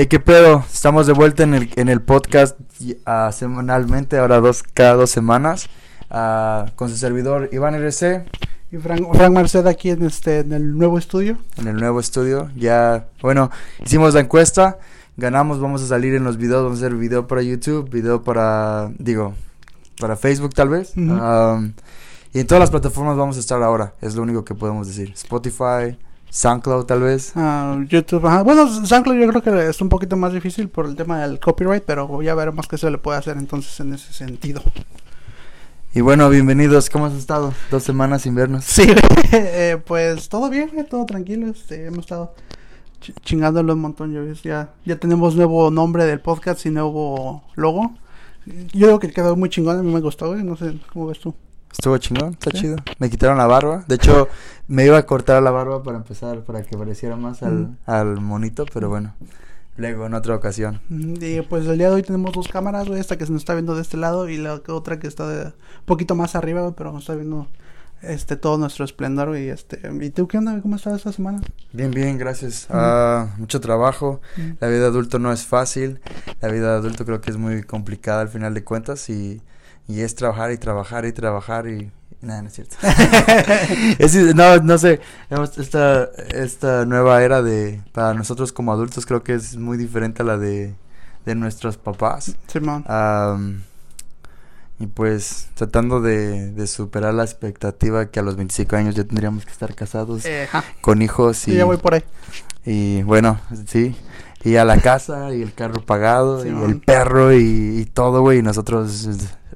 Hey, ¿qué pedo? Estamos de vuelta en el, en el podcast uh, semanalmente, ahora dos, cada dos semanas, uh, con su servidor Iván RC. Y Frank, Frank Merced aquí en, este, en el nuevo estudio. En el nuevo estudio, ya, bueno, hicimos la encuesta, ganamos, vamos a salir en los videos, vamos a hacer video para YouTube, video para, digo, para Facebook tal vez. Uh -huh. um, y en todas las plataformas vamos a estar ahora, es lo único que podemos decir. Spotify, SoundCloud tal vez. Uh, YouTube, ajá. Bueno, SoundCloud yo creo que es un poquito más difícil por el tema del copyright, pero ya veremos qué se le puede hacer entonces en ese sentido. Y bueno, bienvenidos. ¿Cómo has estado? Dos semanas sin vernos. Sí, eh, pues todo bien, todo tranquilo. Este, hemos estado ch chingándolo un montón. Ya, ya, ya tenemos nuevo nombre del podcast y nuevo logo. Yo creo que quedó muy chingón, a mí me gustó, güey. No sé, ¿cómo ves tú? Estuvo chingón, está ¿Sí? chido. Me quitaron la barba. De hecho, me iba a cortar la barba para empezar, para que pareciera más al, mm. al monito, pero bueno. Luego, en otra ocasión. Y pues el día de hoy tenemos dos cámaras, güey. Esta que se nos está viendo de este lado y la otra que está de, un poquito más arriba, güey, pero nos está viendo este todo nuestro esplendor, güey. Este, ¿Y tú qué onda? ¿Cómo estás esta semana? Bien, bien, gracias. Uh, mucho trabajo. La vida de adulto no es fácil. La vida de adulto creo que es muy complicada al final de cuentas y y es trabajar y trabajar y trabajar y nada, no es cierto. es, no, no sé, esta, esta nueva era de, para nosotros como adultos creo que es muy diferente a la de, de nuestros papás. Sí, man. Um, y pues tratando de, de, superar la expectativa que a los 25 años ya tendríamos que estar casados eh, con hijos y... Sí, ya voy por ahí. Y bueno, sí, y a la casa y el carro pagado sí, y man. el perro y, y todo, güey, y nosotros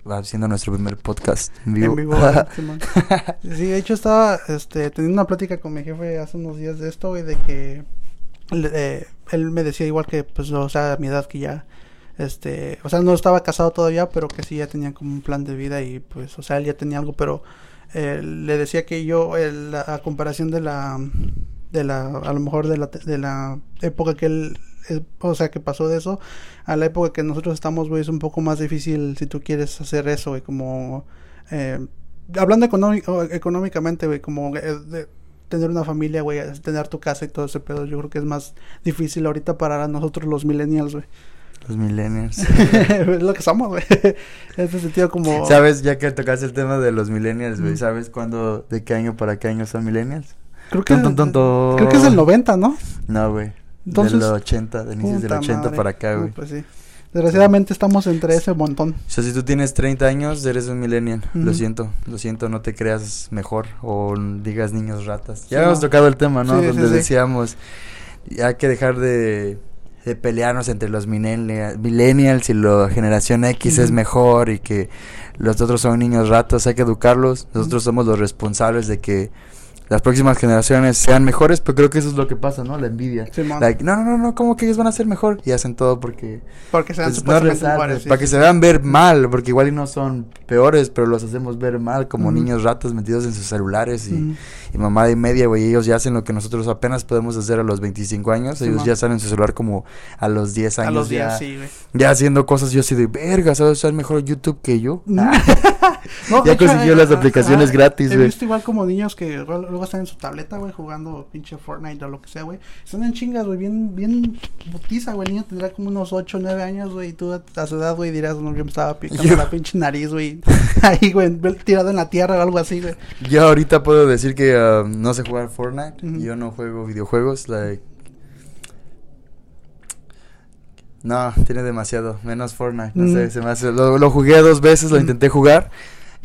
haciendo nuestro primer podcast en vivo. En vivo sí, de hecho estaba este, teniendo una plática con mi jefe hace unos días de esto, güey, de que eh, él me decía igual que, pues, o sea, a mi edad que ya, este, o sea, no estaba casado todavía, pero que sí ya tenía como un plan de vida y, pues, o sea, él ya tenía algo, pero eh, le decía que yo, el, a comparación de la, de la, a lo mejor de la, de la época que él o sea, que pasó de eso a la época que nosotros estamos, güey, es un poco más difícil si tú quieres hacer eso, güey, como... Eh, hablando económicamente, güey, como eh, de tener una familia, güey, tener tu casa y todo ese pedo, yo creo que es más difícil ahorita para nosotros los millennials, güey. Los millennials. es lo que somos, güey. En ese sentido como... ¿Sabes? Ya que tocaste el tema de los millennials, güey, ¿sabes cuándo, de qué año para qué año son millennials? Creo que, creo que es el 90, ¿no? No, güey. Entonces, del 80, de inicios del 80 madre. para acá, güey. No, pues sí. Desgraciadamente estamos entre ese montón. O sea, si tú tienes 30 años, eres un millennial. Uh -huh. Lo siento, lo siento, no te creas mejor o digas niños ratas. Ya sí, hemos no. tocado el tema, ¿no? Sí, Donde sí, decíamos, hay que dejar de, de pelearnos entre los millennials y la generación X uh -huh. es mejor y que los otros son niños ratas, hay que educarlos. Nosotros uh -huh. somos los responsables de que las próximas generaciones sean mejores, pero creo que eso es lo que pasa, ¿no? La envidia. Sí, like, no, no, no, ¿cómo que ellos van a ser mejor? Y hacen todo porque... Porque se vean pues, no resaltes, sí, Para que se vean ver mal, porque igual y no son peores, pero los hacemos ver mal, como niños ratos metidos en sus celulares y, y mamada y media, güey. Ellos ya hacen lo que nosotros apenas podemos hacer a los 25 años. Ellos man. ya salen en su celular como a los 10 años. A los 10, ya, sí, güey. Ya haciendo cosas, yo así de, verga, ¿sabes usar mejor YouTube que yo? no, ya consiguió las aplicaciones ah, gratis, güey. He visto igual como niños que luego están en su tableta, güey, jugando pinche Fortnite o lo que sea, güey. Están en chingas, güey, bien, bien botiza, güey. El niño tendrá como unos 8, 9 años, güey. Y tú a su edad, güey, dirás, no, yo me estaba picando yo... la pinche nariz, güey. Ahí, güey, tirado en la tierra o algo así, güey. Yo ahorita puedo decir que uh, no sé jugar Fortnite. Uh -huh. Yo no juego videojuegos, like. No, tiene demasiado, menos Fortnite, no mm. sé, se me hace, lo, lo, jugué dos veces, lo mm. intenté jugar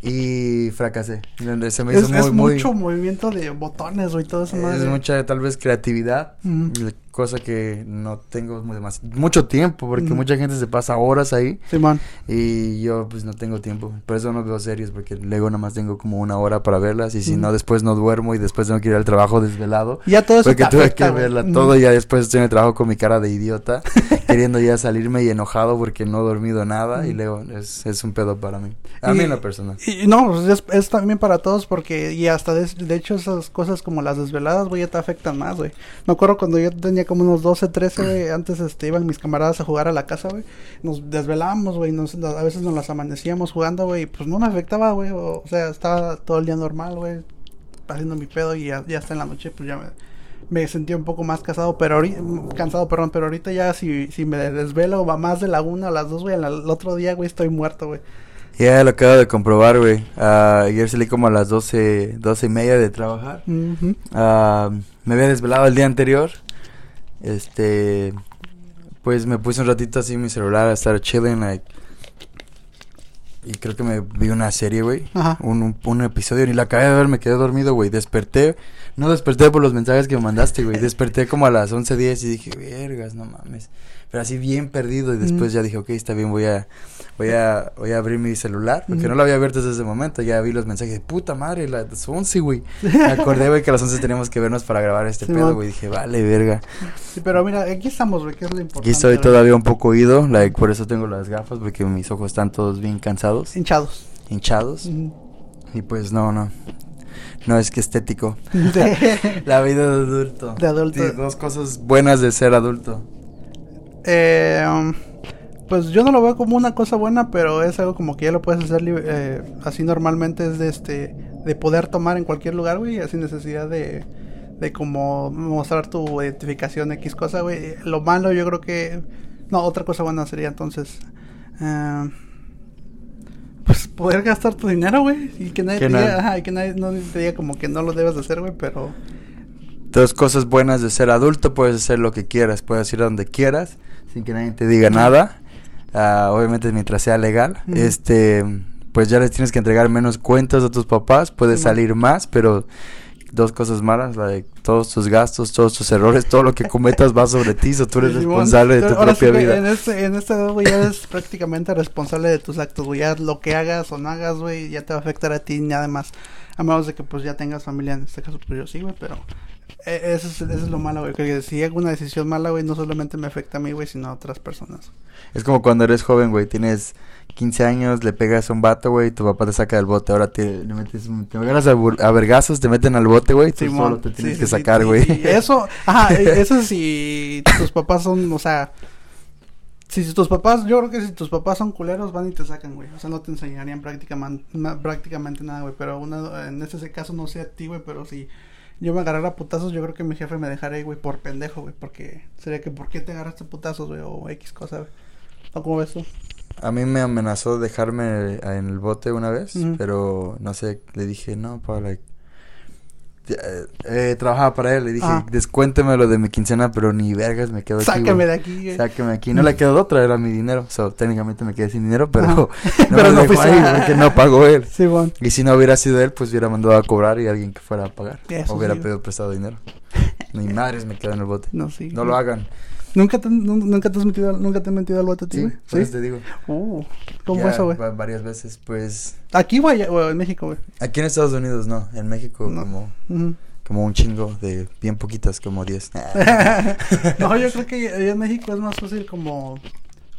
y fracasé. Se me hizo es, muy, es muy, mucho movimiento de botones, güey, todo eso. Es madre. mucha, tal vez, creatividad, mm. Cosa que no tengo muy mucho tiempo, porque mm. mucha gente se pasa horas ahí. Sí, man. Y yo, pues, no tengo tiempo. Por eso no veo series, porque luego nomás tengo como una hora para verlas, y si mm. no, después no duermo, y después tengo que ir al trabajo desvelado. Ya todo eso Porque tuve afecta, que verla todo, y ya después estoy en el trabajo con mi cara de idiota, queriendo ya salirme y enojado porque no he dormido nada, y luego es, es un pedo para mí. A y, mí en lo personal. Y no, pues, es, es, también para todos porque y hasta de, de, hecho esas cosas como las desveladas, güey, ya te afectan más, güey. Me acuerdo cuando yo tenía como unos 12, 13, güey, antes este, iban mis camaradas a jugar a la casa, güey. Nos desvelábamos, güey, a veces nos las amanecíamos jugando, güey, pues no me afectaba, güey, o, o, sea, estaba todo el día normal, güey, haciendo mi pedo y ya, ya hasta en la noche, pues ya me me sentía un poco más cansado, pero ahorita, cansado, perdón, pero ahorita ya si, si me desvelo va más de la una a las dos, güey, el otro día, güey, estoy muerto, güey. Ya lo acabo de comprobar, güey. Uh, ayer salí como a las doce, doce y media de trabajar. uh, me había desvelado el día anterior. Este, pues me puse un ratito así en mi celular a estar chilling, like. Y creo que me vi una serie, güey. Un, un, un, episodio, ni la acabé de ver, me quedé dormido, güey. Desperté. No desperté por los mensajes que me mandaste, güey. Desperté como a las 11.10 y dije, vergas, no mames. Pero así bien perdido. Y después ya dije, ok, está bien, voy a voy a, voy a abrir mi celular, porque no lo había abierto desde ese momento, ya vi los mensajes de puta madre, las 11, güey. Me acordé, güey, que a las 11 teníamos que vernos para grabar este pedo, güey. Dije, vale, verga. Sí, pero mira, aquí estamos, güey, que es lo importante. Aquí estoy todavía un poco oído, like, por eso tengo las gafas, porque mis ojos están todos bien cansados. Hinchados. Hinchados. Y pues no, no. No es que estético. La vida de adulto. De adulto. Sí, dos cosas buenas de ser adulto. Eh, pues yo no lo veo como una cosa buena, pero es algo como que ya lo puedes hacer eh, así normalmente, es de este, de poder tomar en cualquier lugar, güey, sin necesidad de, de como mostrar tu identificación X cosa, güey. Lo malo yo creo que, no, otra cosa buena sería entonces, eh, pues poder gastar tu dinero, güey, y que nadie te diga, ajá, y que nadie no te diga como que no lo debes de hacer, güey, pero... Dos cosas buenas de ser adulto, puedes hacer lo que quieras, puedes ir a donde quieras, sin que nadie te diga nada. Uh, obviamente mientras sea legal, -huh. este, pues ya les tienes que entregar menos cuentas a tus papás, puedes sí, salir más, pero dos cosas malas, like, todos tus gastos, todos tus errores, todo lo que cometas va sobre ti, so tú eres responsable de tu Ahora propia sí, vida. En este, en este edad, güey, ya eres prácticamente responsable de tus actos, güey, ya lo que hagas o no hagas, güey, ya te va a afectar a ti, nada más, a menos de que pues ya tengas familia, en este caso pues yo sí, güey, pero eso, es, eso es lo malo, güey, que si hago una decisión mala, güey, no solamente me afecta a mí, güey, sino a otras personas. Es como cuando eres joven, güey, tienes 15 años, le pegas a un vato, güey, tu papá te saca del bote, ahora te le metes, te agarras a, a vergazos, te meten al bote, güey, tú solo te tienes sí, que sí, sacar, güey. eso, ajá, eso si tus papás son, o sea, si tus papás, yo creo que si tus papás son culeros, van y te sacan, güey. O sea, no te enseñarían prácticamente, prácticamente nada, güey. Pero una, en ese caso no sé a ti, güey, pero si yo me agarrara putazos, yo creo que mi jefe me dejaría, güey, por pendejo, güey. Porque sería que, ¿por qué te agarraste putazos, güey? O X cosa, güey. ¿O cómo ves tú? A mí me amenazó dejarme en el bote una vez, pero no sé, le dije, no, pa, like, eh, eh, trabajaba para él, le dije, Ajá. descuénteme lo de mi quincena, pero ni vergas me quedo aquí, Sácame de aquí, güey. Aquí. No le quedó de otra, era mi dinero. So, técnicamente me quedé sin dinero, pero no, Pero no dejó ahí porque no pagó él. Sí, bueno. Y si no hubiera sido él, pues hubiera mandado a cobrar y alguien que fuera a pagar. Eso hubiera sí. pedido prestado dinero. Ni madres me quedo en el bote. No, sí. No lo hagan. ¿Nunca te, nun- nunca te has metido, nunca te has metido al bote a ti, Sí, güey? eso te digo. Uh, ¿cómo fue eso, güey? va- Varias veces, pues. ¿Aquí o en México, güey? Aquí en Estados Unidos no. En México No. como, como un chingo de bien poquitas, como 10. no, yo creo que en México es más fácil como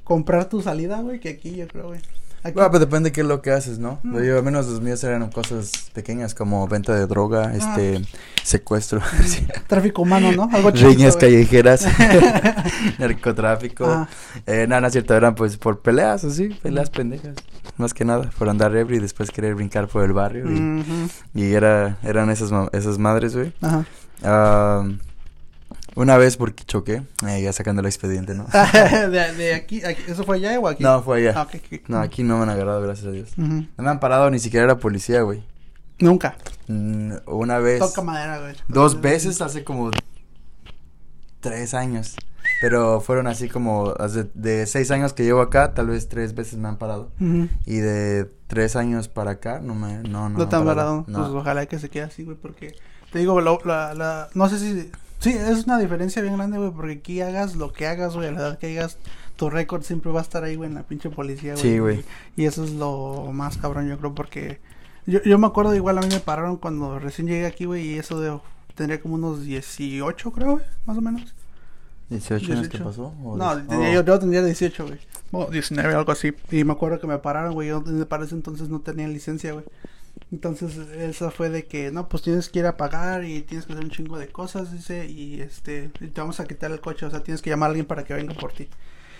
comprar tu salida, güey, que aquí, yo creo, güey. Aquí, Bueno, pero depende de qué es lo que haces, ¿no? Mm. Yo, al menos los míos eran cosas pequeñas como venta de droga, Ah. este, secuestro, sí, tráfico humano, ¿no? Algo chiquito, riñas callejeras, narcotráfico. Ah, Eh, no, no es cierto, eran pues por peleas, así, peleas pendejas. Más que nada, por andar ebrio y después querer brincar por el barrio. Y, y era, eran esas, esas madres, güey. Ajá. Ah, una vez porque choqué, eh, ya sacando el expediente, ¿no? de, de aquí, aquí, ¿eso fue allá o aquí? No, fue allá. Ah. No, aquí no me han agarrado, gracias a Dios. No me han parado ni siquiera la policía, güey. Nunca. Mm, una vez. Toca madera, güey. Dos veces hace como tres años. Pero fueron así como hace- de seis años que llevo acá, tal vez tres veces me han parado. Y de tres años para acá, no me, no, no. No te han parado. No. Pues ojalá que se quede así, güey, porque te digo, la, no sé si, sí, es una diferencia bien grande, güey, porque aquí hagas lo que hagas, güey, a la edad que hagas, tu récord siempre va a estar ahí, güey, en la pinche policía, güey. Sí, güey. Y, eso es lo más cabrón, yo creo, porque yo, yo me acuerdo, igual a mí me pararon cuando recién llegué aquí, güey, y eso de, tendría como unos 18, creo, güey, más o menos. ¿18 años que 18. pasó? ¿O No, oh. yo, yo tendría 18, güey. O 19, algo así. Y me acuerdo que me pararon, güey. Yo me parece entonces no tenía licencia, güey. Entonces, esa fue de que, no, pues tienes que ir a pagar y tienes que hacer un chingo de cosas, dice, y este, y te vamos a quitar el coche, o sea, tienes que llamar a alguien para que venga por ti.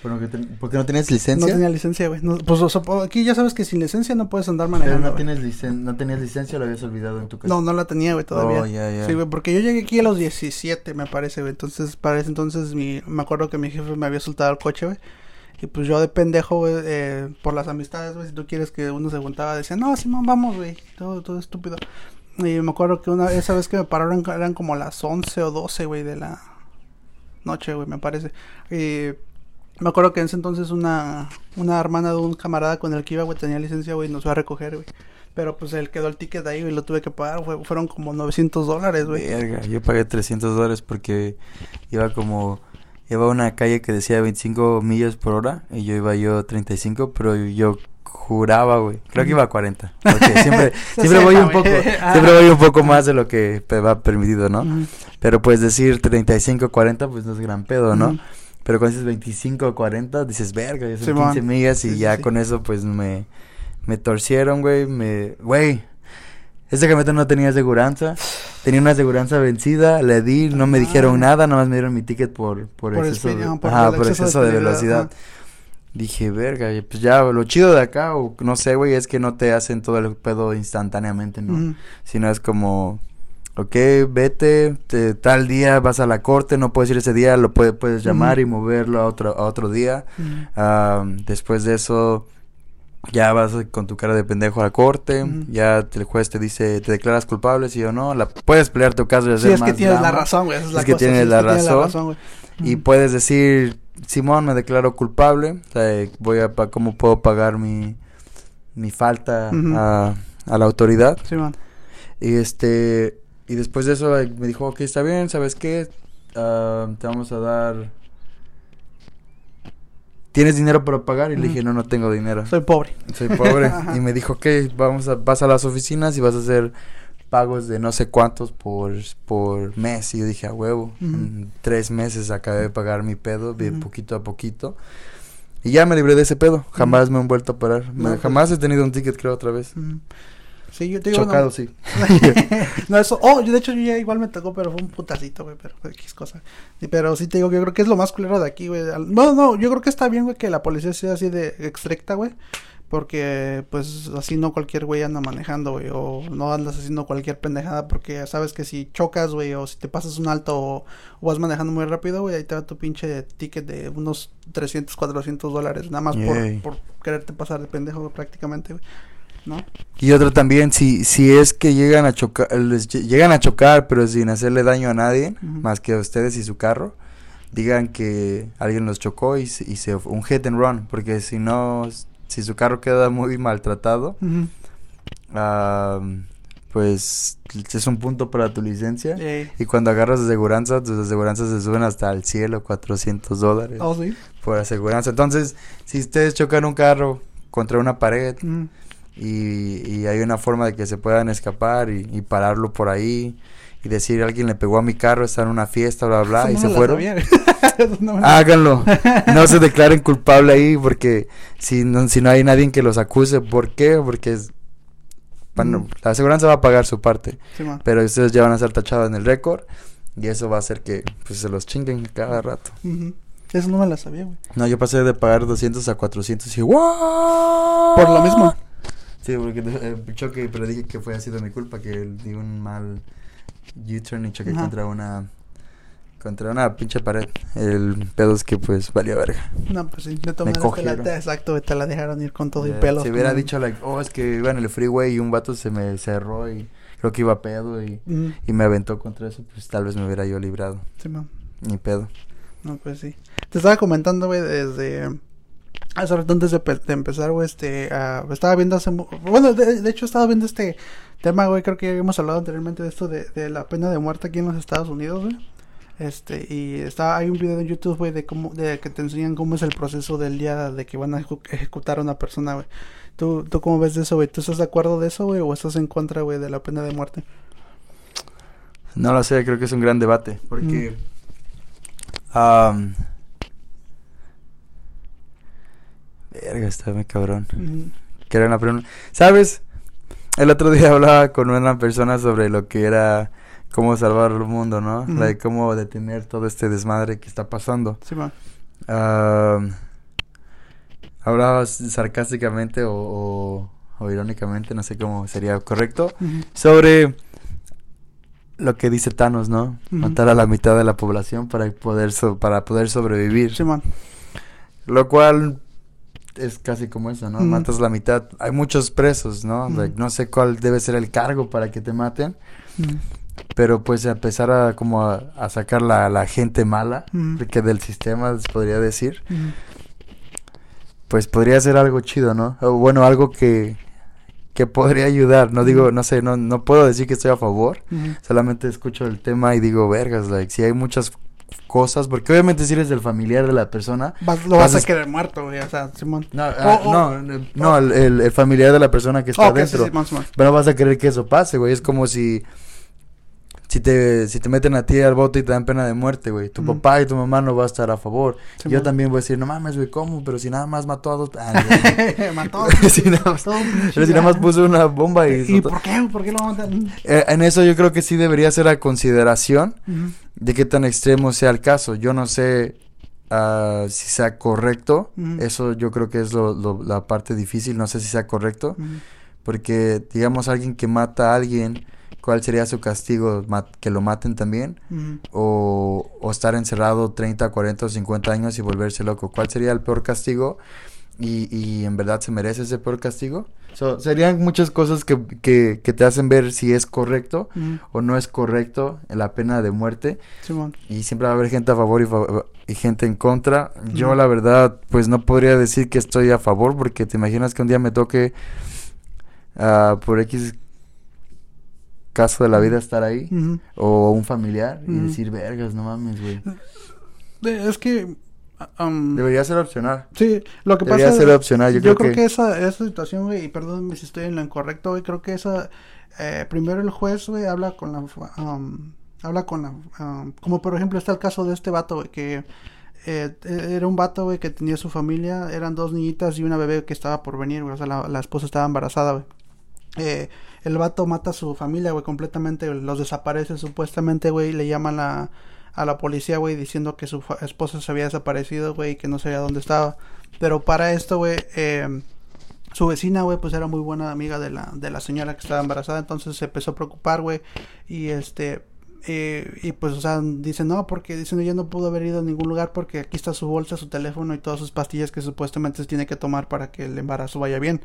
¿Por qué no tienes licencia? No tenía licencia, güey. pues aquí ya sabes que sin licencia no puedes andar manejando. Pero no, tienes licen no tenías licencia o la habías olvidado en tu casa. No, no la tenía, güey, todavía. Oh, ya, ya. Sí, güey, porque yo llegué aquí a los 17, me parece, güey. Entonces, para ese entonces, mi, me acuerdo que mi jefe me había soltado el coche, güey. Y pues yo de pendejo, güey, eh, por las amistades, güey, si tú quieres que uno se juntaba, decía, no, Simón, vamos, güey. Todo, todo estúpido. Y me acuerdo que una esa vez que me pararon eran como las 11 o 12, güey, de la noche, güey, me parece. Y me acuerdo que en ese entonces una, una hermana de un camarada con el que iba, güey, tenía licencia, güey, nos fue a recoger, güey. Pero pues él quedó el ticket ahí, güey, lo tuve que pagar, güey. Fueron como 900 dólares, güey. Verga, yo pagué 300 dólares porque iba como... Iba a una calle que decía 25 millas por hora y yo iba yo 35, pero yo juraba, güey. Creo que iba a 40. Porque siempre, siempre voy un poco, siempre voy un poco más de lo que va permitido, ¿no? Pero pues decir 35, 40, pues no es gran pedo, ¿no? Pero cuando dices 25 o 40, dices, verga, ya son 15 millas y ya con eso pues me, me torcieron, güey, me, güey. Esta camioneta no tenía aseguranza, tenía una aseguranza vencida, le di, no me dijeron ah. nada, nada más me dieron mi ticket por, por, exceso, de, por, exceso de, velocidad. Dije, verga, pues ya, lo chido de acá, o no sé, güey, es que no te hacen todo el pedo instantáneamente, ¿no? Sino es como, ok, vete, tal día vas a la corte, no puedes ir ese día, lo puedes llamar y moverlo a otro, a otro día. después de eso, ya vas con tu cara de pendejo a la corte, ya el juez te dice, te declaras culpable, sí o no, la, puedes pelear tu caso y hacer sí, es que tienes la razón, güey, es, que tienes la, razón, y puedes decir, Simón, me declaro culpable, o sea, voy a, ¿cómo puedo pagar mi, mi falta a, a la autoridad? Simón. Y este, y después de eso me dijo, ok, está bien, ¿sabes qué? Ah, te vamos a dar... ¿Tienes dinero para pagar? Y le dije, no, no tengo dinero. Soy pobre. Soy pobre. y me dijo, ok, vamos a, vas a las oficinas y vas a hacer pagos de no sé cuántos por, por mes. Y yo dije, a huevo, en tres meses acabé de pagar mi pedo, bien poquito a poquito. Y ya me libré de ese pedo. Jamás me han vuelto a parar. Pues jamás he tenido un ticket, creo, otra vez. Sí, yo te digo. Chocado, sí. no, eso. Oh, yo de hecho yo ya igual me tocó, pero fue un putacito, güey. Pero X cosa. pero sí te digo que yo creo que es lo más culero de aquí, güey. No, no, yo creo que está bien, güey, que la policía sea así de estricta, güey. Porque, pues, así no cualquier güey anda manejando, güey. O no andas haciendo cualquier pendejada. Porque sabes que si chocas, güey, o si te pasas un alto o, vas manejando muy rápido, güey, ahí te da tu pinche ticket de unos 300, 400 dólares. Nada más por, por quererte pasar de pendejo, prácticamente, güey. Y otro también, si, si es que llegan a chocar, llegan a chocar, pero sin hacerle daño a nadie, más que a ustedes y su carro, digan que alguien los chocó y, y se un hit and run, porque si no, si su carro queda muy maltratado, pues es un punto para tu licencia. Y cuando agarras aseguranza, tus aseguranzas se suben hasta el cielo, 400 dólares. Oh, sí. Por aseguranza. Entonces, si ustedes chocan un carro contra una pared, y, hay una forma de que se puedan escapar y, pararlo por ahí y decir alguien le pegó a mi carro, está en una fiesta, bla, bla, y se fueron. Háganlo. No se declaren culpable ahí porque si no, si no hay nadie que los acuse, ¿por qué? Porque es, bueno, la aseguranza va a pagar su parte, pero ustedes ya van a ser tachados en el récord y eso va a hacer que pues, se los chinguen cada rato. Eso no me la sabía, güey. No, yo pasé de pagar 200 a 400 y ¡wow! Por lo mismo. Sí, porque eh, choque, pero dije que fue así de mi culpa, que di un mal U-turn y choqué contra una contra una pinche pared. El pedo es que pues valía verga. No, pues sí, me tomaste la exacto, te la dejaron ir con todo el pelo. Si hubiera dicho like, oh, es que iba en el freeway y un vato se me cerró y creo que iba pedo y, y me aventó contra eso, pues tal vez me hubiera yo librado. Sí, man. Ni pedo. No, pues sí. Te estaba comentando, güey, desde Hace rato antes de, empezar, güey, este, uh, estaba viendo hace... Bueno, de, hecho estaba viendo este tema, güey, creo que ya habíamos hablado anteriormente de esto de, de la pena de muerte aquí en los Estados Unidos, güey. Este, y está, hay un video en YouTube, güey, de cómo, de que te enseñan cómo es el proceso del día de que van a ejecutar a una persona, güey. ¿Tú, ¿Tú cómo ves de eso, güey? ¿Tú estás de acuerdo de eso, güey, o estás en contra, güey, de la pena de muerte? No lo sé, creo que es un gran debate, porque... Mm. Verga, está muy cabrón. Que era una pregunta. ¿Sabes? El otro día hablaba con una persona sobre lo que era cómo salvar el mundo, ¿no? de cómo detener todo este desmadre que está pasando. Sí, hablabas sarcásticamente o, o, irónicamente, no sé cómo sería correcto, sobre lo que dice Thanos, ¿no? Matar a la mitad de la población para poder, para poder sobrevivir. Lo cual es casi como eso, ¿no? Matas la mitad. Hay muchos presos, ¿no? no sé cuál debe ser el cargo para que te maten. Pero pues empezar a como a, sacar la, la, gente mala, que del sistema podría decir. Pues podría ser algo chido, ¿no? O bueno, algo que, que podría ayudar. No digo, no sé, no, no puedo decir que estoy a favor. Solamente escucho el tema y digo, vergas, like, si hay muchas cosas, porque obviamente si eres el familiar de la persona... lo vas, a querer muerto, güey, o sea, Simón. No, ah, no, no, el, el, familiar de la persona que está adentro. Pero vas a querer que eso pase, güey, es como si si te, si te meten a ti al bote y te dan pena de muerte, güey, tu papá y tu mamá no va a estar a favor. Yo también voy a decir, no mames, güey, ¿cómo? Pero si nada más mató a dos... Ah, mató si nada más, Pero si nada más puso una bomba y... ¿Y por qué? ¿Por qué lo matan? Eh, en eso yo creo que sí debería ser a consideración de qué tan extremo sea el caso. Yo no sé uh, si sea correcto. Eso yo creo que es lo, lo, la parte difícil. No sé si sea correcto. Porque, digamos, alguien que mata a alguien cuál sería su castigo, que lo maten también, o, o, estar encerrado 30, 40 o 50 años y volverse loco. ¿Cuál sería el peor castigo? Y, y en verdad se merece ese peor castigo. serían muchas cosas que, que, que, te hacen ver si es correcto o no es correcto la pena de muerte. Y siempre va a haber gente a favor y, y gente en contra. Yo la verdad, pues no podría decir que estoy a favor porque te imaginas que un día me toque uh, por X caso de la vida estar ahí o un familiar y decir, vergas, no mames, güey. Es que um, debería ser opcional. Sí, lo que debería pasa ser opcional. Yo, yo creo, que... esa, esa situación, güey, y perdónenme si estoy en lo incorrecto, güey, creo que esa eh, primero el juez, güey, habla con la um, habla con la um, como por ejemplo está el caso de este vato, güey, que eh, era un vato, güey, que tenía su familia, eran dos niñitas y una bebé que estaba por venir, güey, o sea, la, la esposa estaba embarazada, güey. Eh, el vato mata a su familia, güey, completamente, los desaparece supuestamente, güey, le llaman a, la policía, güey, diciendo que su esposa se había desaparecido, güey, y que no sabía dónde estaba. Pero para esto, güey, eh, su vecina, güey, pues era muy buena amiga de la, de la señora que estaba embarazada, entonces se empezó a preocupar, güey, y este, y pues, o sea, dice, no, porque dicen, ella no pudo haber ido a ningún lugar porque aquí está su bolsa, su teléfono y todas sus pastillas que supuestamente se tiene que tomar para que el embarazo vaya bien.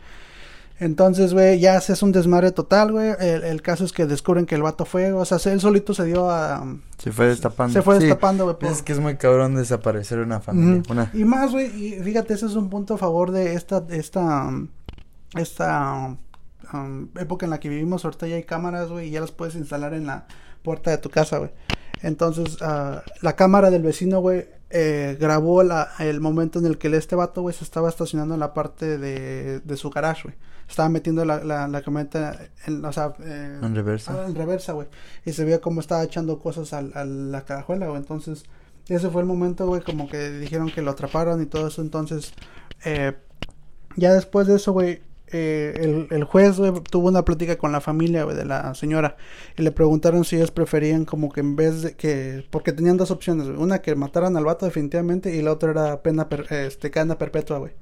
Entonces, güey, ya es un desmadre total, güey. El, caso es que descubren que el vato fue, o sea, él solito se dio a... Se fue destapando. Se fue destapando, güey. Es que es muy cabrón desaparecer una familia. Y más, güey, y fíjate, ese es un punto a favor de esta, esta, esta um, época en la que vivimos. Ahorita ya hay cámaras, güey, y ya las puedes instalar en la puerta de tu casa, güey. Entonces, uh, la cámara del vecino, güey, eh, grabó la, el momento en el que este vato, güey, se estaba estacionando en la parte de, de su garage, güey estaba metiendo la, la, la camioneta en, o sea, eh, en reversa. Ah, en reversa, güey. Y se veía como estaba echando cosas a, a la carajuela, güey. Entonces, ese fue el momento, güey, como que dijeron que lo atraparon y todo eso. Entonces, eh, ya después de eso, güey, eh, el, el, juez güey, tuvo una plática con la familia güey, de la señora y le preguntaron si ellos preferían como que en vez de que porque tenían dos opciones una que mataran al vato definitivamente y la otra era pena este cadena perpetua güey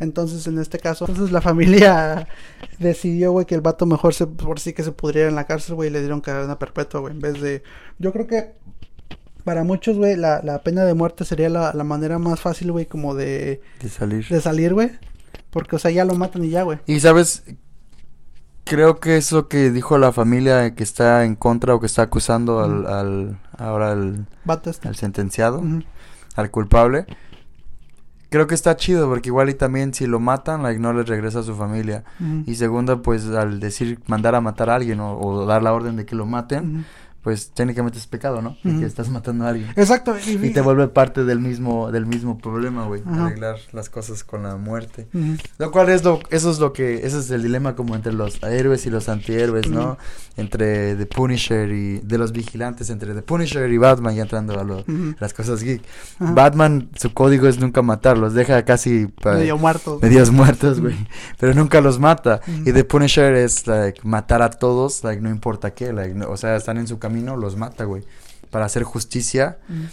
entonces, en este caso, entonces la familia decidió, güey, que el vato mejor se, por sí que se pudriera en la cárcel, güey, y le dieron cadena perpetua, güey, en vez de... Yo creo que para muchos, güey, la, la pena de muerte sería la, la manera más fácil, güey, como de... De salir. De salir, güey. Porque, o sea, ya lo matan y ya, güey. Y, ¿sabes? Creo que eso que dijo la familia que está en contra o que está acusando al, al... Ahora al... Este. Al sentenciado, al culpable creo que está chido porque igual y también si lo matan, like, no les regresa a su familia. Y segunda, pues al decir mandar a matar a alguien o, dar la orden de que lo maten, pues técnicamente es pecado, ¿no? Porque estás matando a alguien. Exacto. Y, te vuelve parte del mismo, del mismo problema, güey. Arreglar las cosas con la muerte. Lo cual es lo, eso es lo que, ese es el dilema como entre los héroes y los antihéroes, ¿no? Entre The Punisher y, de los vigilantes, entre The Punisher y Batman, ya entrando a las cosas geek. Batman, su código es nunca matarlos, deja casi... Medio muertos. Medios muertos, güey. Pero nunca los mata. Y The Punisher es, like, matar a todos, like, no importa qué, like, o sea, están en su camino los mata, güey, para hacer justicia. Mm.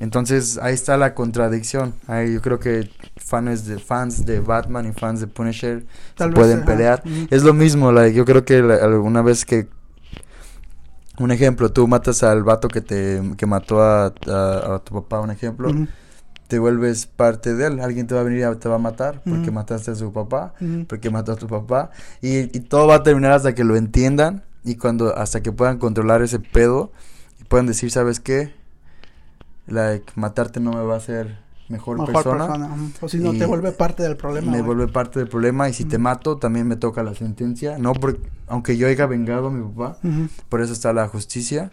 Entonces ahí está la contradicción. Ahí yo creo que fans de fans de Batman y fans de Punisher se pueden pelear. Es lo mismo, like, yo creo que alguna vez que un ejemplo, tú matas al vato que te que mató a, a, tu papá, un ejemplo, te vuelves parte de él. Alguien te va a venir y te va a matar porque mataste a su papá, porque mató a tu papá. Y, y, todo va a terminar hasta que lo entiendan y cuando hasta que puedan controlar ese pedo y puedan decir, ¿sabes qué? Like, matarte no me va a hacer mejor, persona. O si no, te vuelve parte del problema. Me vuelve parte del problema y si te mato, también me toca la sentencia. No, porque, aunque yo haya vengado a mi papá, por eso está la justicia.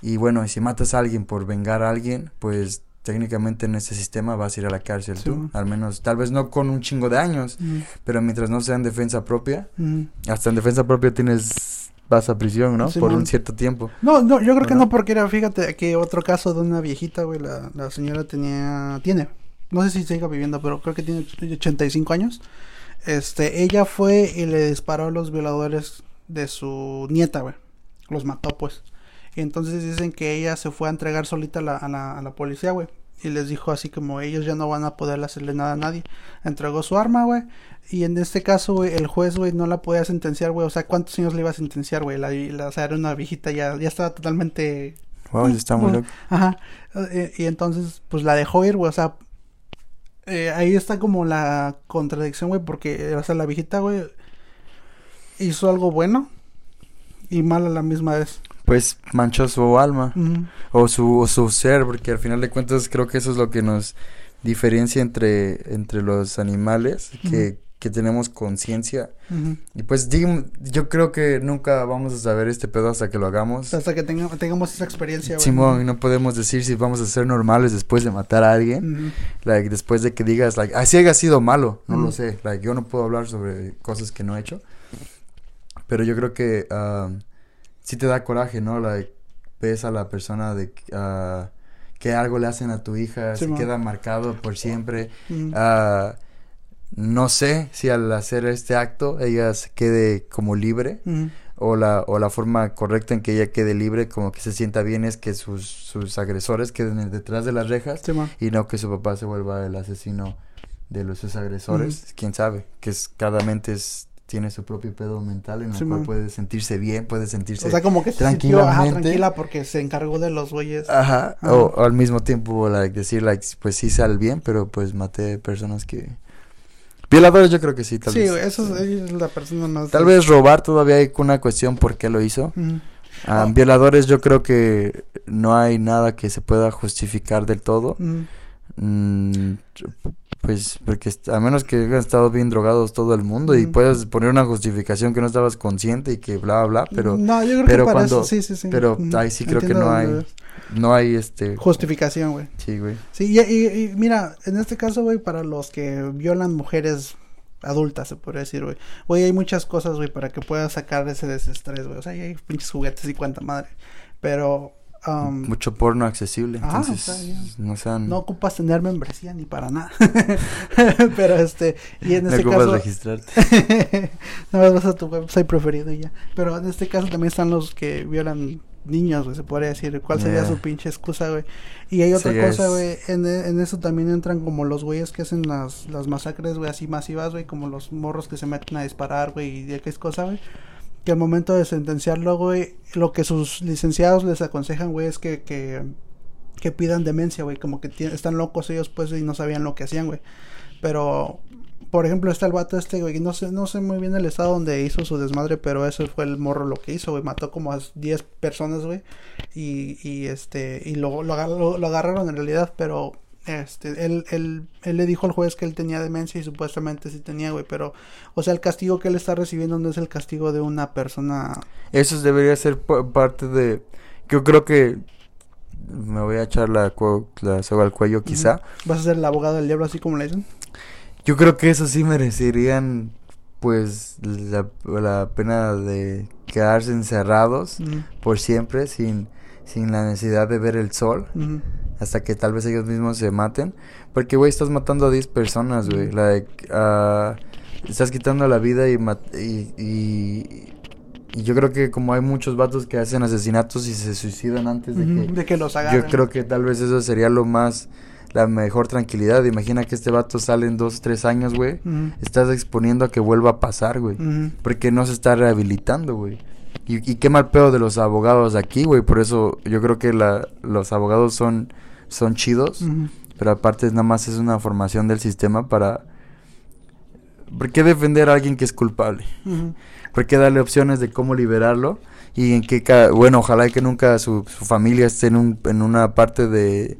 Y bueno, y si matas a alguien por vengar a alguien, pues técnicamente en ese sistema vas a ir a la cárcel tú. Al menos, tal vez no con un chingo de años, pero mientras no sea en defensa propia, hasta en defensa propia tienes vas a prisión, ¿no? Por un cierto tiempo. No, no, yo creo que no, porque era, fíjate, que otro caso de una viejita, güey, la, la señora tenía, tiene, no sé si sigue viviendo, pero creo que tiene 85 años. Este, ella fue y le disparó a los violadores de su nieta, güey. Los mató, pues. Y entonces dicen que ella se fue a entregar solita a la, a la, a la policía, güey. Y les dijo así como ellos ya no van a poder hacerle nada a nadie. Entregó su arma, güey. Y en este caso, güey, el juez, güey, no la podía sentenciar, güey. O sea, ¿cuántos años le iba a sentenciar, güey? La, la, o sea, era una viejita ya, ya estaba totalmente... Wow, ya está muy loco. Ajá. Eh, y entonces, pues la dejó ir, güey. O sea, eh, ahí está como la contradicción, güey, porque, o sea, la viejita, güey, hizo algo bueno y mal a la misma vez. Pues manchó su alma o, su, o su ser, porque al final de cuentas creo que eso es lo que nos diferencia entre, entre los animales, que que tenemos conciencia. Y pues yo creo que nunca vamos a saber este pedo hasta que lo hagamos. Hasta que tengamos, tengamos esa experiencia. Simón, y no podemos decir si vamos a ser normales después de matar a alguien. like, después de que digas, like, así haya sido malo, no lo sé. Like, yo no puedo hablar sobre cosas que no he hecho. Pero yo creo que uh, sí te da coraje, ¿no? Like, ves a la persona de... Uh, que algo le hacen a tu hija, se queda marcado por siempre. Uh, no sé si al hacer este acto ella se quede como libre o, la, o la forma correcta en que ella quede libre, como que se sienta bien, es que sus, sus agresores queden detrás de las rejas y no que su papá se vuelva el asesino de los sus agresores. Quién sabe, que es, cada mente es tiene su propio pedo mental en el cual puede sentirse bien, puede sentirse o sea, como que se tranquilamente. tranquila porque se encargó de los güeyes. Ajá, O, al mismo tiempo like, decir, like, pues sí sal bien, pero pues maté personas que Violadores yo creo que sí, tal vez. Sí, eso es, la persona más... Tal vez robar todavía hay una cuestión por qué lo hizo. Ah, violadores yo creo que no hay nada que se pueda justificar del todo. Mm, pues porque a menos que hayan estado bien drogados todo el mundo y puedas poner una justificación que no estabas consciente y que bla bla, bla pero no, yo creo pero que cuando sí, sí, sí. pero ahí sí creo que no hay no hay este... Justificación, güey. Sí, güey. Sí, y, mira, en este caso, güey, para los que violan mujeres adultas, se podría decir, güey. Güey, hay muchas cosas, güey, para que puedas sacar ese desestrés, güey. O sea, hay pinches juguetes y cuanta madre. Pero... Um, Mucho porno accesible, entonces no sean... No ocupas tener membresía ni para nada. Pero este, y en este caso... registrarte. no, vas a tu website preferido y ya. Pero en este caso también están los que violan niños, güey, se podría decir. ¿Cuál sería su pinche excusa, güey? Y hay otra cosa, güey, en, en, eso también entran como los güeyes que hacen las, las masacres, güey, así masivas, güey, como los morros que se meten a disparar, güey, y de qué es cosa, güey. Que al momento de sentenciarlo, güey, lo que sus licenciados les aconsejan, güey, es que, que, que pidan demencia, güey, como que están locos ellos, pues, y no sabían lo que hacían, güey. Pero por ejemplo, está el vato este, güey, no sé, no sé muy bien el estado donde hizo su desmadre, pero eso fue el morro lo que hizo, güey, mató como a 10 personas, güey, y, y este, y lo, lo, agarraron en realidad, pero este, él, él, él le dijo al juez que él tenía demencia y supuestamente sí tenía, güey, pero, o sea, el castigo que él está recibiendo no es el castigo de una persona. Eso debería ser parte de, yo creo que me voy a echar la, la soga al cuello quizá. ¿Vas a ser el abogado del diablo así como le dicen? Yo creo que eso sí merecerían pues la, la pena de quedarse encerrados por siempre sin, sin la necesidad de ver el sol hasta que tal vez ellos mismos se maten porque güey estás matando a 10 personas güey like, uh, estás quitando la vida y, y, y, y, yo creo que como hay muchos vatos que hacen asesinatos y se suicidan antes de que de que los agarren yo creo que tal vez eso sería lo más la mejor tranquilidad. Imagina que este vato sale en dos, tres años, güey. Estás exponiendo a que vuelva a pasar, güey. Porque no se está rehabilitando, güey. Y, y, qué mal pedo de los abogados aquí, güey. Por eso yo creo que la, los abogados son, son chidos. Pero aparte nada más es una formación del sistema para... ¿Por qué defender a alguien que es culpable? ¿Por qué darle opciones de cómo liberarlo? Y en qué... Bueno, ojalá que nunca su, su familia esté en, un, en una parte de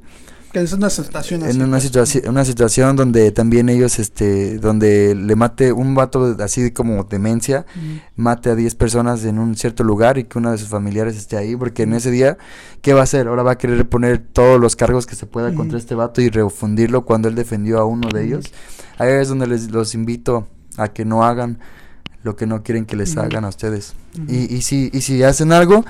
que es una situación En una situación, una situación donde también ellos, este, donde le mate un vato así como demencia, mate a 10 personas en un cierto lugar y que uno de sus familiares esté ahí, porque en ese día, ¿qué va a hacer? Ahora va a querer poner todos los cargos que se pueda contra este vato y refundirlo cuando él defendió a uno de ellos. Ahí es donde les los invito a que no hagan lo que no quieren que les hagan a ustedes. y, y, si, y si hacen algo,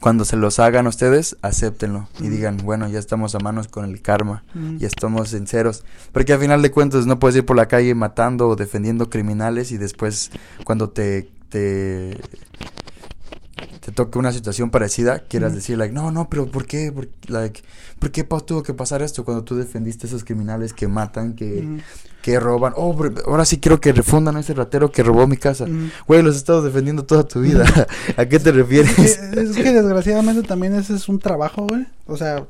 cuando se los hagan ustedes, acéptenlo y digan, bueno, ya estamos a manos con el karma, y estamos sinceros. Porque al final de cuentas no puedes ir por la calle matando o defendiendo criminales y después cuando te, te, te toque una situación parecida, quieras decir, like, no, no, pero ¿por qué? ¿Por, like, ¿por qué tuvo que pasar esto cuando tú defendiste a esos criminales que matan, que, que roban. Oh, ahora sí quiero que refundan a ese ratero que robó mi casa. Güey, los he estado defendiendo toda tu vida. ¿A qué te refieres? Es que, desgraciadamente también ese es un trabajo, güey. O sea,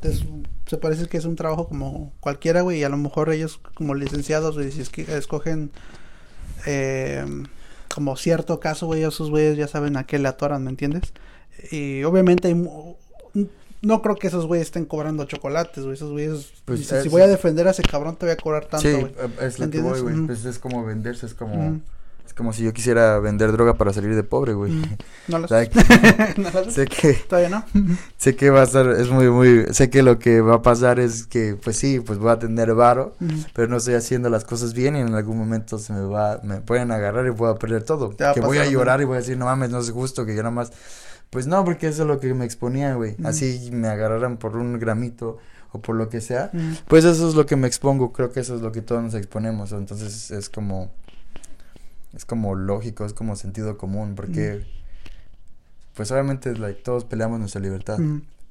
se parece que es un trabajo como cualquiera, güey. Y a lo mejor ellos como licenciados, güey, si es que escogen eh, como cierto caso, güey, esos güeyes ya saben a qué le atoran, ¿me entiendes? Y obviamente hay no creo que esos güeyes estén cobrando chocolates, güey. Esos güeyes. Pues si voy a defender a ese cabrón, te voy a cobrar tanto, güey. Sí, es lo que voy, güey. Pues es como venderse, es como. Como si yo quisiera vender droga para salir de pobre, güey. No lo sé. sé que. Todavía no. sé que va a estar. Es muy, muy. Sé que lo que va a pasar es que, pues sí, pues voy a tener varo. Pero no estoy haciendo las cosas bien y en algún momento se me va. Me pueden agarrar y puedo perder todo. Que voy a llorar y voy a decir, no mames, no es justo que yo nada más pues no, porque eso es lo que me exponía, güey. Así me agarraran por un gramito o por lo que sea. Pues eso es lo que me expongo. Creo que eso es lo que todos nos exponemos. Entonces es como. Es como lógico, es como sentido común. Porque. Pues obviamente, like, todos peleamos nuestra libertad.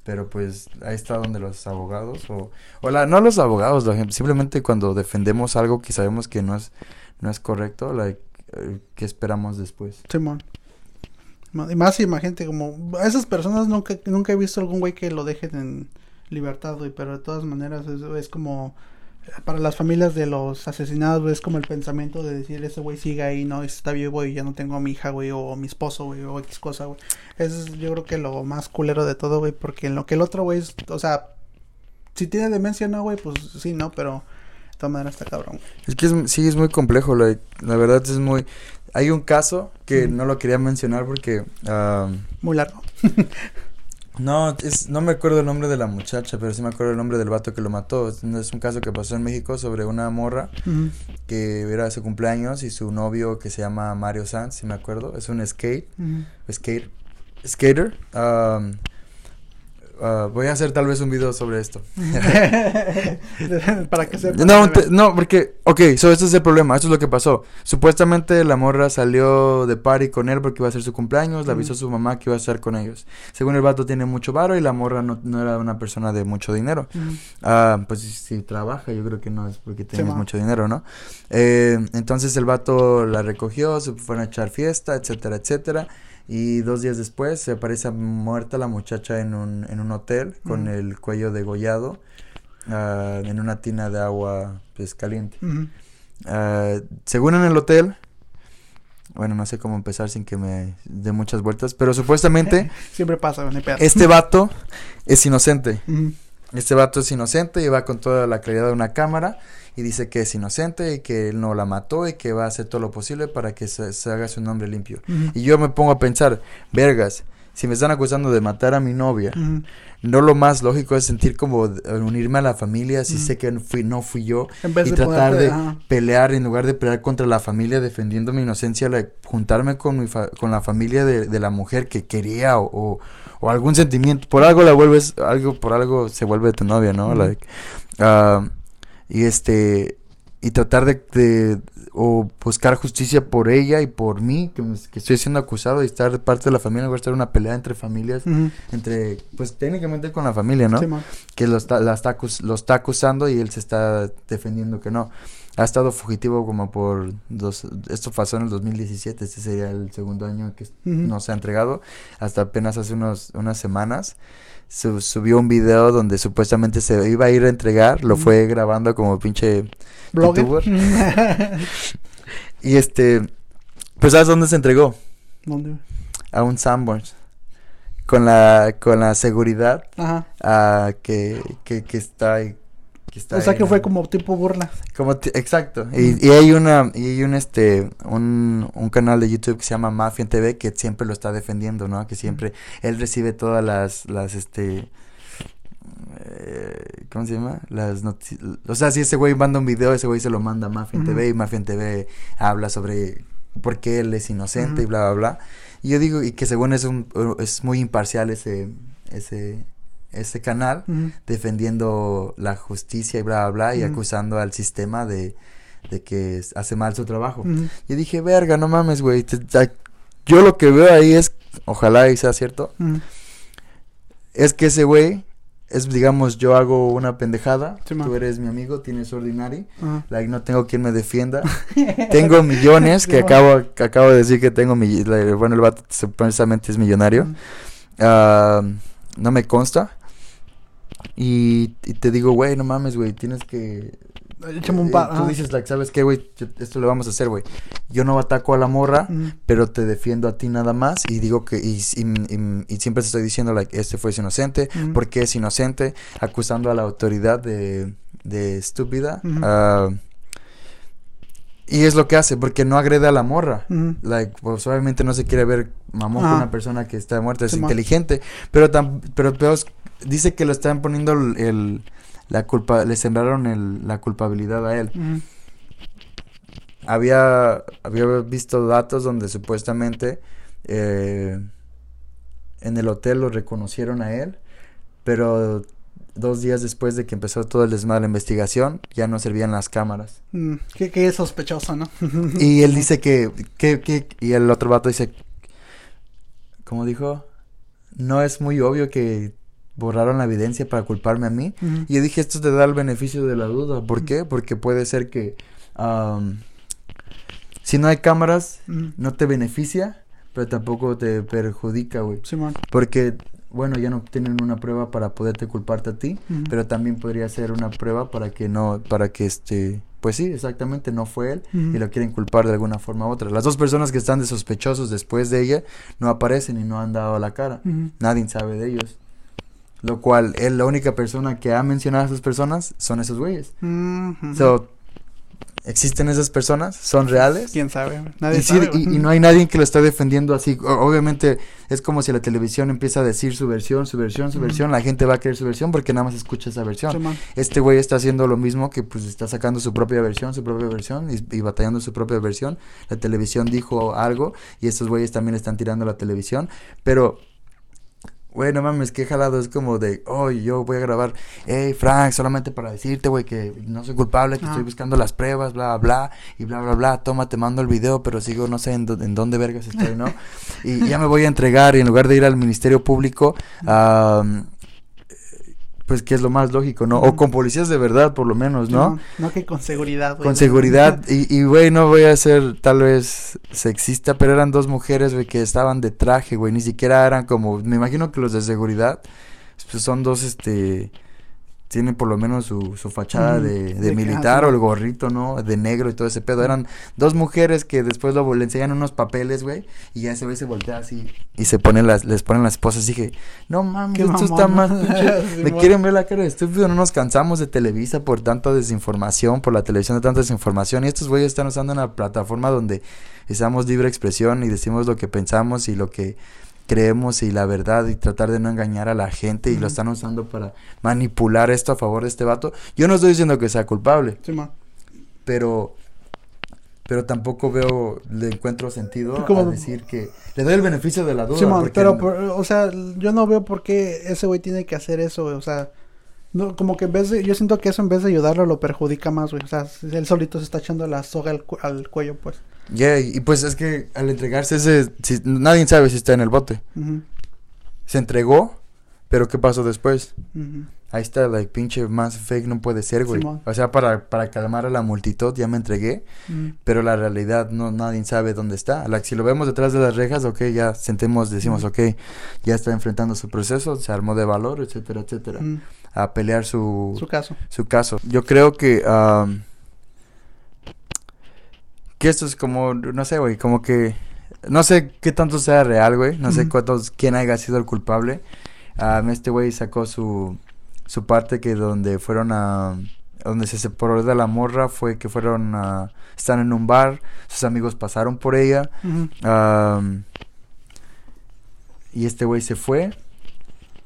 Pero pues ahí está donde los abogados o, o la, no los abogados, simplemente cuando defendemos algo que sabemos que no es, no es correcto, like, eh, ¿qué esperamos después? Simón. Y más imagínate como a esas personas nunca nunca he visto algún güey que lo dejen en libertad, güey, pero de todas maneras es, como para las familias de los asesinados, es como el pensamiento de decir, ese güey sigue ahí, no, está vivo y ya no tengo a mi hija, güey, o mi esposo, güey, o X cosa, güey. Eso es yo creo que lo más culero de todo, güey, porque en lo que el otro güey, o sea, si tiene demencia, no, güey, pues sí, no, pero de todas maneras está cabrón. Es que sí, es muy complejo, la verdad es muy... Hay un caso que no lo quería mencionar porque... Muy largo. no, es, no me acuerdo el nombre de la muchacha, pero sí me acuerdo el nombre del vato que lo mató. Es, un caso que pasó en México sobre una morra que era su cumpleaños y su novio que se llama Mario Sanz, si me acuerdo. Es un skate, skate skater. Ah, voy a hacer tal vez un video sobre esto. Para que sepa. No, no, porque, ok, so este es el problema, esto es lo que pasó. Supuestamente la morra salió de party con él porque iba a ser su cumpleaños, le avisó a su mamá que iba a estar con ellos. Según el vato tiene mucho varo y la morra no, era una persona de mucho dinero. Ah, pues si, trabaja, yo creo que no es porque tiene mucho dinero, ¿no? Eh, entonces el vato la recogió, se fueron a echar fiesta, etcétera, etcétera. Y dos días después se aparece muerta la muchacha en un, en un hotel con el cuello degollado uh, en una tina de agua pues, caliente. Uh, según en el hotel, bueno, no sé cómo empezar sin que me dé muchas vueltas, pero supuestamente... Siempre pasa, Este vato es inocente. Este vato es inocente y va con toda la claridad de una cámara y dice que es inocente y que él no la mató y que va a hacer todo lo posible para que se, haga su nombre limpio. Y yo me pongo a pensar, vergas, si me están acusando de matar a mi novia, no lo más lógico es sentir como unirme a la familia si sé que fui, no fui yo y tratar de pelear en lugar de pelear contra la familia defendiendo mi inocencia, juntarme con, mi con la familia de, la mujer que quería o, o, algún sentimiento. Por algo la vuelves, algo por algo se vuelve tu novia, ¿no? Like, uh, y este y tratar de, o buscar justicia por ella y por mí, que, que estoy siendo acusado de estar parte de la familia, va a estar una pelea entre familias, entre, pues técnicamente con la familia, ¿no? que lo está, la está, lo está acusando y él se está defendiendo que no. Ha estado fugitivo como por dos, esto pasó en el 2017, este sería el segundo año que no se ha entregado, hasta apenas hace unos, unas semanas subió un video donde supuestamente se iba a ir a entregar, lo fue grabando como pinche youtuber. y este, pues ¿sabes dónde se entregó? ¿Dónde? A un Sanborns. Con la, con la seguridad Ajá. que, que, que está o sea que fue como tipo burla. Como exacto. Y, y, hay una y hay un este un, un, canal de YouTube que se llama Mafia TV que siempre lo está defendiendo, ¿no? Que siempre él recibe todas las las este eh, ¿cómo se llama? Las noticias. O sea, si ese güey manda un video, ese güey se lo manda a Mafia TV y Mafia TV habla sobre por qué él es inocente y bla bla bla. Y yo digo y que según es un es muy imparcial ese ese ese canal defendiendo la justicia y bla, bla, bla, y acusando al sistema de, de que hace mal su trabajo. Y dije, verga, no mames, güey. Yo lo que veo ahí es, ojalá y sea cierto, es que ese güey es, digamos, yo hago una pendejada, tú eres mi amigo, tienes ordinary, like, no tengo quien me defienda, tengo millones, que acabo, acabo de decir que tengo, millones, bueno, el vato supuestamente es millonario, ah, no me consta, y, te digo, güey, no mames, güey, tienes que... Échame un eh, pa Tú dices, like, ¿sabes qué, güey? Esto lo vamos a hacer, güey. Yo no ataco a la morra, pero te defiendo a ti nada más. Y digo que... Y, y, siempre te estoy diciendo, like, este fue inocente. porque es inocente? Acusando a la autoridad de, de estúpida. Ah, y es lo que hace, porque no agrede a la morra. Like, pues obviamente no se quiere ver mamón con una persona que está muerta, es inteligente. Pero, tan, pero dice que lo están poniendo el, la culpa, le sembraron el, la culpabilidad a él. Había, había visto datos donde supuestamente eh, en el hotel lo reconocieron a él, pero dos días después de que empezó todo el desmadre de la investigación, ya no servían las cámaras. Mm, que, es sospechoso, ¿no? y él dice que, que, que, y el otro vato dice, ¿cómo dijo? No es muy obvio que borraron la evidencia para culparme a mí. Y yo dije, esto te da el beneficio de la duda. ¿Por qué? Porque puede ser que si no hay cámaras, no te beneficia, pero tampoco te perjudica, güey. Sí, Porque, bueno, ya no tienen una prueba para poderte culparte a ti, pero también podría ser una prueba para que no, para que este... Pues sí, exactamente, no fue él y lo quieren culpar de alguna forma u otra. Las dos personas que están de sospechosos después de ella no aparecen y no han dado la cara. Nadie sabe de ellos. Lo cual, él, la única persona que ha mencionado a esas personas son esos güeyes. ¿Existen esas personas? ¿Son reales? ¿Quién sabe? Nadie y, sabe, y, no hay nadie que lo esté defendiendo así. obviamente es como si la televisión empieza a decir su versión, su versión, su versión. La gente va a querer su versión porque nada más escucha esa versión. este güey está haciendo lo mismo que pues está sacando su propia versión, su propia versión y, batallando su propia versión. La televisión dijo algo y estos güeyes también están tirando la televisión. Pero Güey, no mames, qué jalado. Es como de, oh, yo voy a grabar, hey, Frank, solamente para decirte, güey, que no soy culpable, que estoy buscando las pruebas, bla, bla, y bla, bla, bla. Toma, te mando el video, pero sigo, no sé en, en dónde vergas estoy, ¿no? y ya me voy a entregar y en lugar de ir al Ministerio Público, a pues que es lo más lógico, ¿no? O con policías de verdad, por lo menos, ¿no? No, que con seguridad, güey. Con seguridad. y, güey, no voy a ser tal vez sexista, pero eran dos mujeres, güey, que estaban de traje, güey. Ni siquiera eran como, me imagino que los de seguridad, pues son dos, este tiene por lo menos su, su fachada de, de, militar o el gorrito, ¿no? De negro y todo ese pedo. Eran dos mujeres que después lo, le enseñan unos papeles, güey, y ya ese güey se voltea así y se ponen las, les ponen las esposas. Y dije, no mames, esto está. Me quieren ver la cara de estúpido, no nos cansamos de Televisa por tanta desinformación, por la televisión de tanta desinformación. Y estos güeyes están usando una plataforma donde estamos libre expresión y decimos lo que pensamos y lo que creemos y la verdad y tratar de no engañar a la gente y lo están usando para manipular esto a favor de este vato. Yo no estoy diciendo que sea culpable. Sí, ma. Pero pero tampoco veo le encuentro sentido a decir que le doy el beneficio de la duda. Sí, pero o sea, yo no veo por qué ese güey tiene que hacer eso, o sea, No, como que en vez de, yo siento que eso en vez de ayudarlo lo perjudica más, güey. O sea, él solito se está echando la soga al, al cuello, pues. Yeah, y pues es que al entregarse ese, si, nadie sabe si está en el bote. Se entregó, pero ¿qué pasó después? Ahí está, like, pinche más fake no puede ser, güey. o sea, para, para calmar a la multitud ya me entregué, pero la realidad no, nadie sabe dónde está. Like, si lo vemos detrás de las rejas, ok, ya sentemos, decimos, ok, ya está enfrentando su proceso, se armó de valor, etcétera, etcétera a pelear su, su caso. Su caso. Yo creo que que esto es como no sé, güey, como que no sé qué tanto sea real, güey, no sé cuántos quién haya sido el culpable. este güey sacó su su parte que donde fueron a donde se separó de la morra fue que fueron a están en un bar, sus amigos pasaron por ella. y este güey se fue.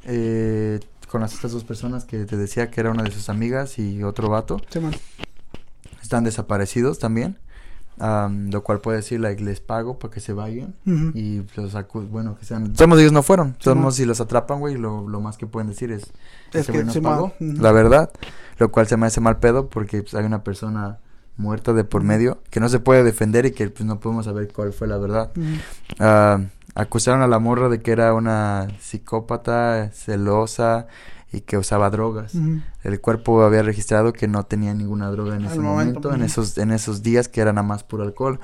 Eh, con estas dos personas que te decía que era una de sus amigas y otro vato. Sí, man. Están desaparecidos también. Lo cual puede decir, like, les pago para que se vayan. Y los bueno, que sean. Somos ellos no fueron. Somos si los atrapan, güey, lo, lo más que pueden decir es. Es que nos pagó, La verdad. Lo cual se me hace mal pedo porque pues, hay una persona muerta de por medio que no se puede defender y que pues no podemos saber cuál fue la verdad acusaron a la morra de que era una psicópata, celosa y que usaba drogas. El cuerpo había registrado que no tenía ninguna droga en ese momento, en esos en esos días que era nada más puro alcohol.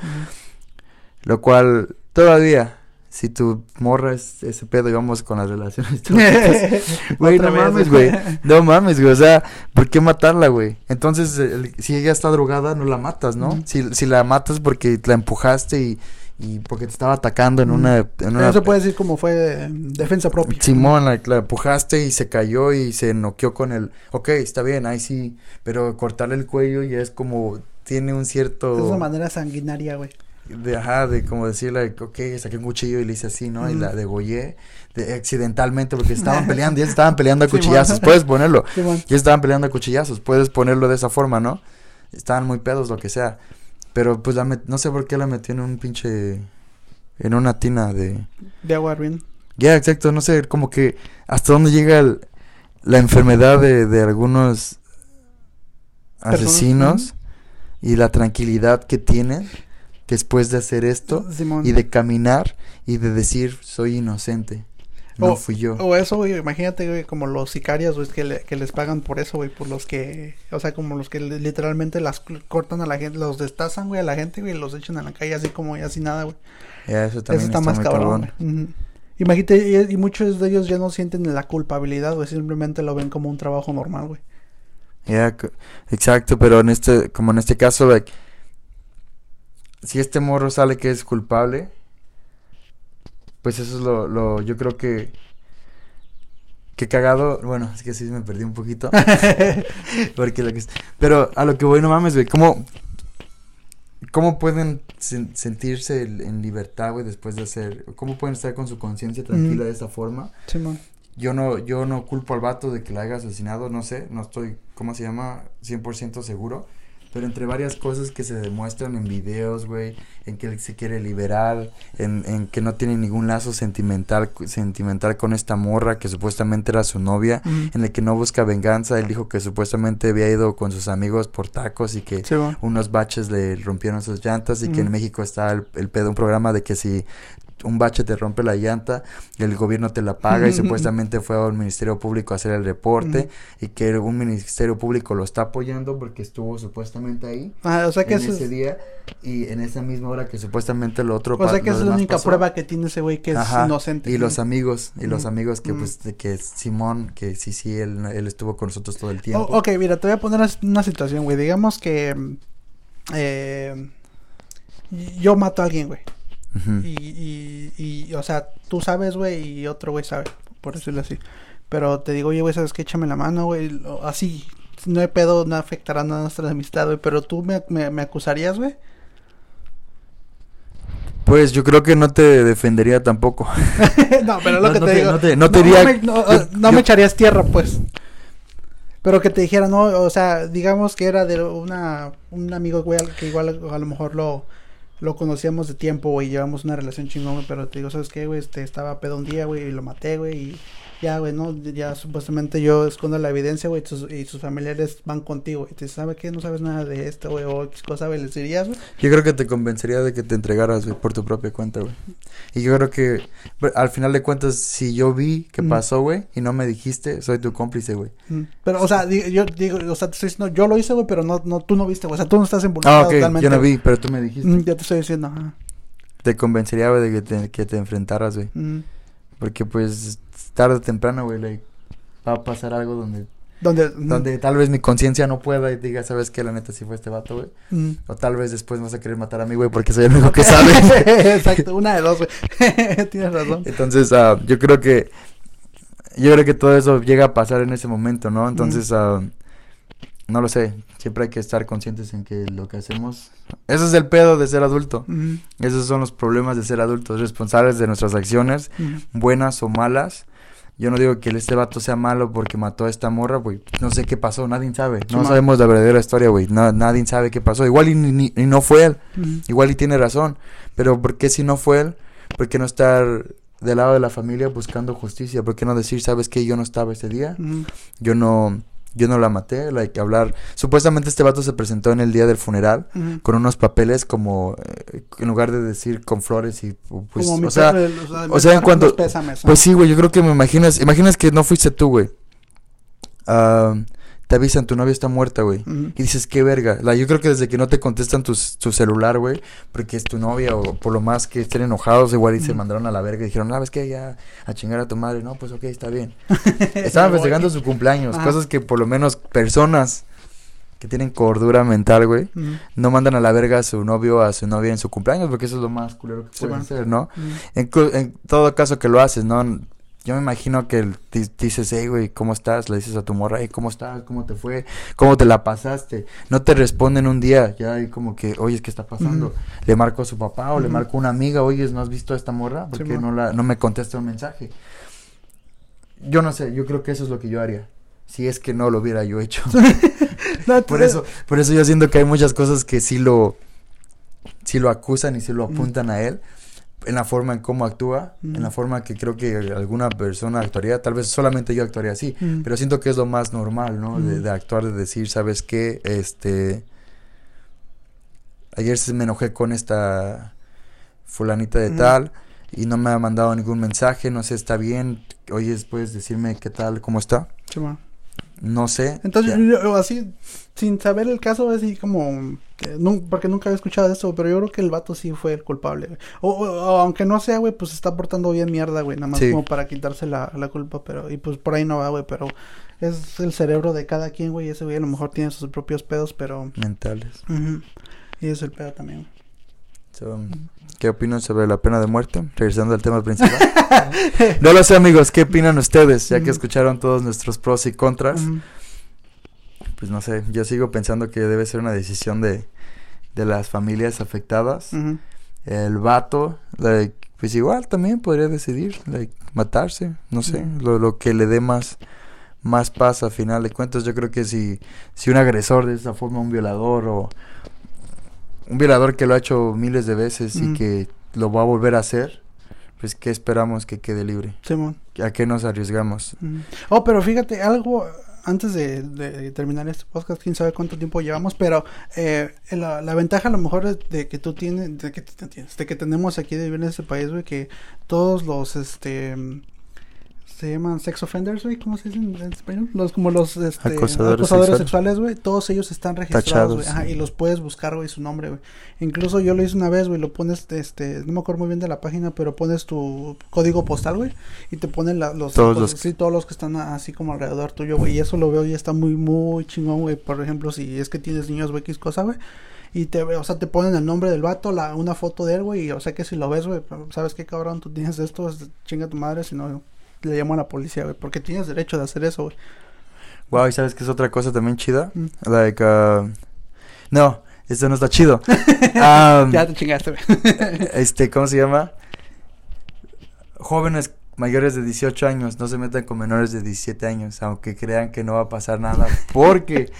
Lo cual todavía si tu morra es ese pedo y vamos con las relaciones güey, no mames, güey. No mames, güey. O sea, ¿por qué matarla, güey? Entonces, si ella está drogada, no la matas, ¿no? si, si la matas porque la empujaste y y porque te estaba atacando en una... En una Eso puede decir como fue defensa propia. Simón, la, empujaste y se cayó y se noqueó con el... Ok, está bien, ahí sí, pero cortarle el cuello ya es como... Tiene un cierto... Es una manera sanguinaria, güey. De, ajá, de como decirle, ok, saqué un cuchillo y le hice así, ¿no? Y la degollé de, accidentalmente porque estaban peleando, ya estaban peleando a cuchillazos, puedes ponerlo. ya estaban peleando a cuchillazos, puedes ponerlo de esa forma, ¿no? Estaban muy pedos, lo que sea. Pero pues la no sé por qué la metió en un pinche. En una tina de. De agua bien. Ya, exacto. No sé, como que. Hasta dónde llega la enfermedad de, de algunos asesinos. Y la tranquilidad que tienen después de hacer esto. Y de caminar y de decir, soy inocente. No fui yo. O eso, güey, imagínate, güey, como los sicarios, güey, que, que les pagan por eso, güey, por los que, o sea, como los que literalmente las cortan a la gente, los destazan, güey, a la gente, güey, y los echan a la calle así como y así nada, güey. eso también está, más cabrón. Imagínate, y, muchos de ellos ya no sienten la culpabilidad, güey, simplemente lo ven como un trabajo normal, güey. Ya, exacto, pero en este, como en este caso, like, si este morro sale que es culpable, pues eso es lo, lo yo creo que que cagado, bueno, es que sí me perdí un poquito. Porque lo que pero a lo que voy no mames, güey, ¿cómo cómo pueden sentirse en libertad, güey, después de hacer cómo pueden estar con su conciencia tranquila de esa forma? Sí, man. Yo no yo no culpo al vato de que la haya asesinado, no sé, no estoy ¿cómo se llama? 100% seguro. Pero entre varias cosas que se demuestran en videos, güey, en que él se quiere liberar, en, en, que no tiene ningún lazo sentimental, sentimental con esta morra que supuestamente era su novia, en el que no busca venganza, él dijo que supuestamente había ido con sus amigos por tacos y que unos baches le rompieron sus llantas y que en México está el, el pedo, un programa de que si un bache te rompe la llanta, el gobierno te la paga y supuestamente fue al Ministerio Público a hacer el reporte y que un Ministerio Público lo está apoyando porque estuvo supuestamente ahí ah, o sea que en ese día y en esa misma hora que supuestamente lo otro O sea que es la única prueba que tiene ese güey que es inocente. Y los amigos, y los amigos que pues que Simón, que sí, sí, él, él estuvo con nosotros todo el tiempo. ok, mira, te voy a poner una situación, güey. Digamos que eh, yo mato a alguien, güey y, y, o sea, tú sabes, güey, y otro güey sabe, por decirlo así. Pero te digo, oye, güey, ¿sabes qué? Échame la mano, güey. Así, no hay pedo, no afectará nada a nuestra amistad, güey. Pero tú me, me, acusarías, güey. Pues yo creo que no te defendería tampoco. no, pero lo que te, digo. No, te, no, me, echarías tierra, pues. Pero que te dijera, no, o sea, digamos que era de una, un amigo, güey, que igual a lo mejor lo, lo conocíamos de tiempo, güey, llevamos una relación chingón, pero te digo, ¿sabes qué, güey? Este, estaba pedo un día, güey, y lo maté, güey, y, ya, güey, ¿no? Ya supuestamente yo escondo la evidencia, güey, y sus familiares van contigo. Y te dicen, ¿sabe qué? No sabes nada de esto, güey, o qué cosa, güey, les dirías, güey. Yo creo que te convencería de que te entregaras, güey, por tu propia cuenta, güey. Y yo creo que al final de cuentas, si yo vi que pasó, güey, y no me dijiste, soy tu cómplice, güey. Pero, o sea, yo digo, o sea, te estoy diciendo, yo lo hice, güey, pero no, no, tú no viste, güey. O sea, tú no estás involucrado ah, okay. totalmente. Yo no vi, pero tú me dijiste. ya te estoy diciendo, ajá. Te convencería, güey, de que te, que te enfrentaras, güey. Porque, pues, tarde o temprano, güey, va a pasar algo donde donde, donde tal vez mi conciencia no pueda y diga, ¿sabes qué? La neta sí fue este vato, güey. O tal vez después vas a querer matar a mí, güey, porque soy el único que sabe. Exacto, una de dos, güey. Tienes razón. Entonces, uh, yo creo que, yo creo que todo eso llega a pasar en ese momento, ¿no? Entonces, uh, no lo sé. Siempre hay que estar conscientes en que lo que hacemos. Eso es el pedo de ser adulto. Esos son los problemas de ser adultos, responsables de nuestras acciones, buenas o malas. Yo no digo que este vato sea malo porque mató a esta morra, güey. No sé qué pasó, nadie sabe. No sabemos la verdadera historia, güey. nadie sabe qué pasó. Igual y, no fue él. Igual y tiene razón. Pero ¿por qué si no fue él? ¿Por qué no estar del lado de la familia buscando justicia? ¿Por qué no decir, sabes que yo no estaba ese día? Yo no yo no la maté, hay que hablar. Supuestamente este vato se presentó en el día del funeral con unos papeles como eh, en lugar de decir con flores y pues o, sea, o, sea, en cuanto Pues sí, güey, yo creo que me imaginas, imaginas que no fuiste tú, güey. Ah te avisan, tu novia está muerta, güey. Y dices, qué verga. La, yo creo que desde que no te contestan tu, celular, güey, porque es tu novia o por lo más que estén enojados, igual y se mandaron a la verga y dijeron, ah, ves que ya a chingar a tu madre. No, pues ok, está bien. Estaban festejando su cumpleaños, cosas que por lo menos personas que tienen cordura mental, güey, no mandan a la verga a su novio o a su novia en su cumpleaños, porque eso es lo más culero que pueden hacer, ¿no? en, en, todo caso que lo haces, ¿no? Yo me imagino que dices, hey, güey, ¿cómo estás? Le dices a tu morra, hey, ¿cómo estás? ¿Cómo te fue? ¿Cómo te la pasaste? No te responden un día, ya hay como que, oye, ¿qué está pasando? Le marco a su papá o le marco a una amiga, oye, ¿no has visto a esta morra? Porque no, la, no me contesta un mensaje. Yo no sé, yo creo que eso es lo que yo haría. Si es que no lo hubiera yo hecho. por eso, por eso yo siento que hay muchas cosas que sí lo, sí lo acusan y sí lo apuntan a él en la forma en cómo actúa, en la forma que creo que alguna persona actuaría, tal vez solamente yo actuaría así, pero siento que es lo más normal, ¿no? De, actuar, de decir, ¿sabes qué? Este, ayer me enojé con esta fulanita de tal y no me ha mandado ningún mensaje, no sé, está bien, oye, puedes decirme qué tal, cómo está. No sé. Entonces, yo, así, sin saber el caso, así como. porque nunca había escuchado eso, pero yo creo que el vato sí fue el culpable. O, aunque no sea, güey, pues está portando bien mierda, güey, nada más como para quitarse la, la culpa, pero. Y pues por ahí no va, güey, pero. Es el cerebro de cada quien, güey, ese güey a lo mejor tiene sus propios pedos, pero. Mentales. Y es el pedo también. ¿Qué opinan sobre la pena de muerte? Regresando al tema principal. no lo sé, amigos. ¿Qué opinan ustedes? Ya que escucharon todos nuestros pros y contras. Pues no sé. Yo sigo pensando que debe ser una decisión de, de las familias afectadas. El vato, pues igual también podría decidir matarse. No sé. Lo, lo que le dé más más paz a final de cuentas. Yo creo que si, si un agresor de esa forma, un violador o, un violador que lo ha hecho miles de veces y que lo va a volver a hacer, pues ¿qué esperamos que quede libre? Simón. ¿A qué nos arriesgamos? Oh, pero fíjate, algo antes de, terminar este podcast, quién sabe cuánto tiempo llevamos, pero eh, la, la, ventaja a lo mejor es de que tú tienes, de que, de que tenemos aquí de vivir en este país, güey, que todos los, este, se llaman sex offenders, güey, ¿cómo se dice en español? Los, como los este, acosadores, sexuales, güey, todos ellos están registrados, güey, ajá, y los puedes buscar, güey, su nombre, güey. Incluso yo lo hice una vez, güey, lo pones, este, no me acuerdo muy bien de la página, pero pones tu código postal, güey, y te ponen los, todos los, sí, todos los que están así como alrededor tuyo, güey, y eso lo veo y está muy, muy chingón, güey, por ejemplo, si es que tienes niños, güey, X cosa, güey, y te, o sea, te ponen el nombre del vato, la, una foto de él, güey, y o sea que si lo ves, güey, sabes qué cabrón, tú tienes esto, chinga tu madre, si no le llamo a la policía, güey, porque tienes derecho de hacer eso, güey. Wow, ¿y sabes qué es otra cosa también chida? Mm. Like, uh, no, esto no está chido. Um, ya te chingaste, güey. este, ¿cómo se llama? Jóvenes mayores de 18 años no se metan con menores de 17 años, aunque crean que no va a pasar nada, porque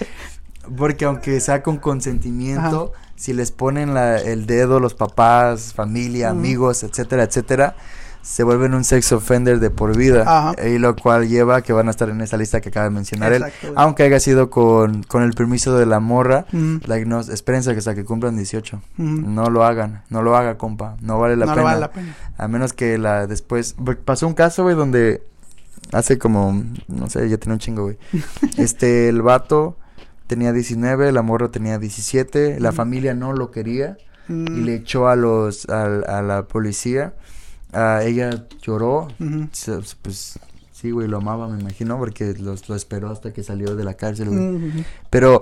porque aunque sea con consentimiento, si les ponen la, el dedo los papás, familia, amigos, etcétera, etcétera, se vuelven un sex offender de por vida. Ajá. Y lo cual lleva a que van a estar en esa lista que acaba de mencionar él. Aunque haya sido con, con el permiso de la morra. Ujú, Like, no, espérense que hasta que cumplan 18. ujú. No lo hagan, no lo haga, compa. No vale la no pena. le vale la pena. A menos que la después. Pasó un caso, güey, donde hace como. No sé, ya tiene un chingo, güey. este, el vato tenía 19, la morra tenía 17. La familia no lo quería y Mm, le echó a los. a, a la policía. Ah, ella lloró. Se- Pues sí, güey, lo amaba, me imagino, porque los, lo esperó hasta que salió de la cárcel, güey. Pero.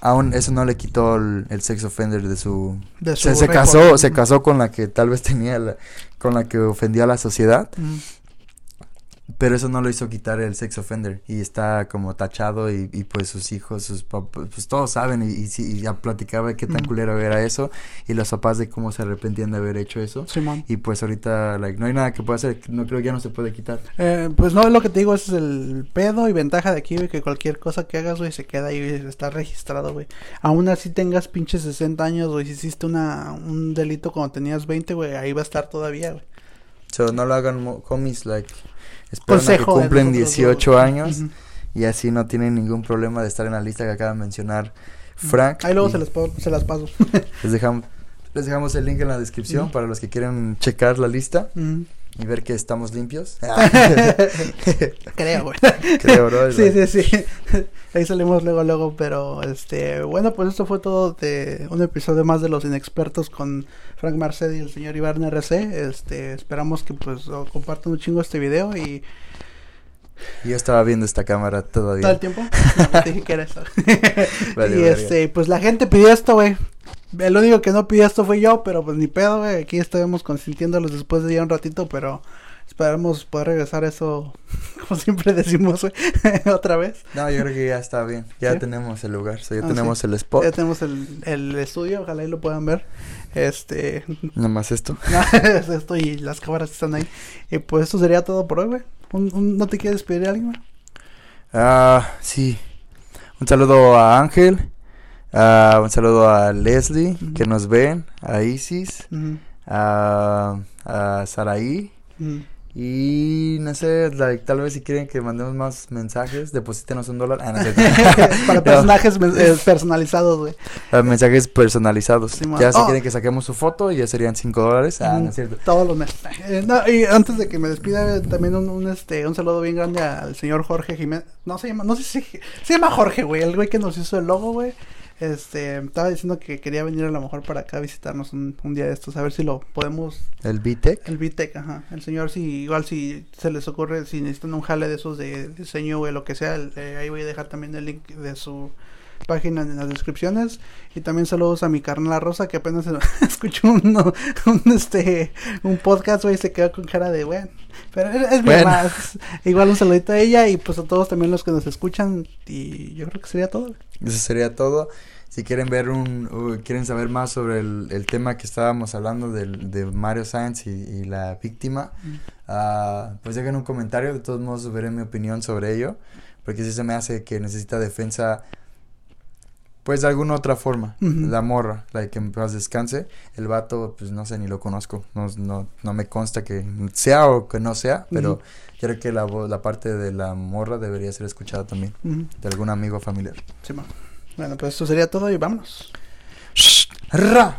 Aún eso no le quitó el, el sex offender de su De se, su se casó, se casó con la que tal vez tenía, la- con la que ofendía a la sociedad. Pero eso no lo hizo quitar el sex offender y está como tachado y, y pues sus hijos, sus papás, pues todos saben y, y, sí, y ya platicaba de qué tan Mm. culero era eso y los papás de cómo se arrepentían de haber hecho eso Simón. y pues ahorita like, no hay nada que pueda hacer, no creo que ya no se puede quitar. Eh, pues no, lo que te digo ese es el pedo y ventaja de aquí, güey, que cualquier cosa que hagas, güey, se queda ahí, güey, está registrado, güey. Aún así tengas pinches 60 años, güey, si hiciste una, un delito cuando tenías 20, güey, ahí va a estar todavía, güey. So, no lo hagan homies, like, esperen a que Consejo cumplen nosotros, 18 güey. años y así no tienen ningún problema de estar en la lista que acaba de mencionar Frank. Ahí luego se las, se las paso. Les dejamos, les dejamos el link en la descripción para los que quieran checar la lista Ujú. Y ver que estamos limpios. Creo, güey. Creo, bro. Sí, sí, sí. Ahí salimos luego, luego, pero este, bueno, pues esto fue todo de un episodio más de los inexpertos con Frank Marced y el señor Iván RC. Este, esperamos que pues compartan un chingo este video y Yo estaba viendo esta cámara todavía. todo el tiempo. No, dije que era eso. Vale, y verga. este, pues la gente pidió esto, güey. El único que no pidió esto fue yo, pero pues ni pedo, güey. Aquí estuvimos consintiéndolos después de ya un ratito, pero esperamos poder regresar eso, como siempre decimos, güey, otra vez. No, yo creo que ya está bien. Ya ¿Sí? tenemos el lugar, so ya Ah, tenemos el spot. Ya tenemos el, el estudio, ojalá y lo puedan ver. Este, Nomás esto. no, es esto y las cámaras están ahí. Y pues eso sería todo por hoy, güey. Un- un- ¿No te quieres despedir de alguien? Ah, sí. Un saludo a Ángel. un saludo a Leslie, que nos ven. A Isis. Ujú, A, a Saraí. Y no sé, like, tal vez si quieren que mandemos más mensajes, deposítenos un dólar. Ah, no. Para personajes eh, personalizados, güey. Ah, mensajes personalizados. Sí, ya si Oh. quieren que saquemos su foto, ya serían 5 dólares. Ah, no es cierto. Todos los meses. Eh, no, y antes de que me despida, también un, un, este, un saludo bien grande al señor Jorge Jiménez. No se llama, no sé si se llama Jorge, güey. El güey que nos hizo el logo, güey. Este, estaba diciendo que quería venir a lo mejor para acá a visitarnos un, un día de estos, a ver si lo podemos El BTEC. El VTEC, ajá. El señor, si igual si se les ocurre, si necesitan un jale de esos de diseño, güey, lo que sea, el- eh, ahí voy a dejar también el link de su página en las descripciones. Y también saludos a mi carnal Rosa, que apenas escuchó un, un, este, un podcast, güey, y se quedó con cara de, bueno, pero es, Bueno. más. Igual un saludito a ella y pues a todos también los que nos escuchan. Y yo creo que sería todo. Eso sería todo. Si quieren ver un, o quieren saber más sobre el, el tema que estábamos hablando del, de Mario Sainz y, y la víctima, ah, pues dejen un comentario. De todos modos, veré mi opinión sobre ello. Porque si se me hace que necesita defensa, pues de alguna otra forma. La morra, la que en paz descanse. El vato, pues no sé, ni lo conozco. No, no, no me consta que sea o que no sea, pero creo que la, la parte de la morra debería ser escuchada también. De algún amigo familiar. Sí, ma. Bueno, pues eso sería todo y vámonos. ¡Ra!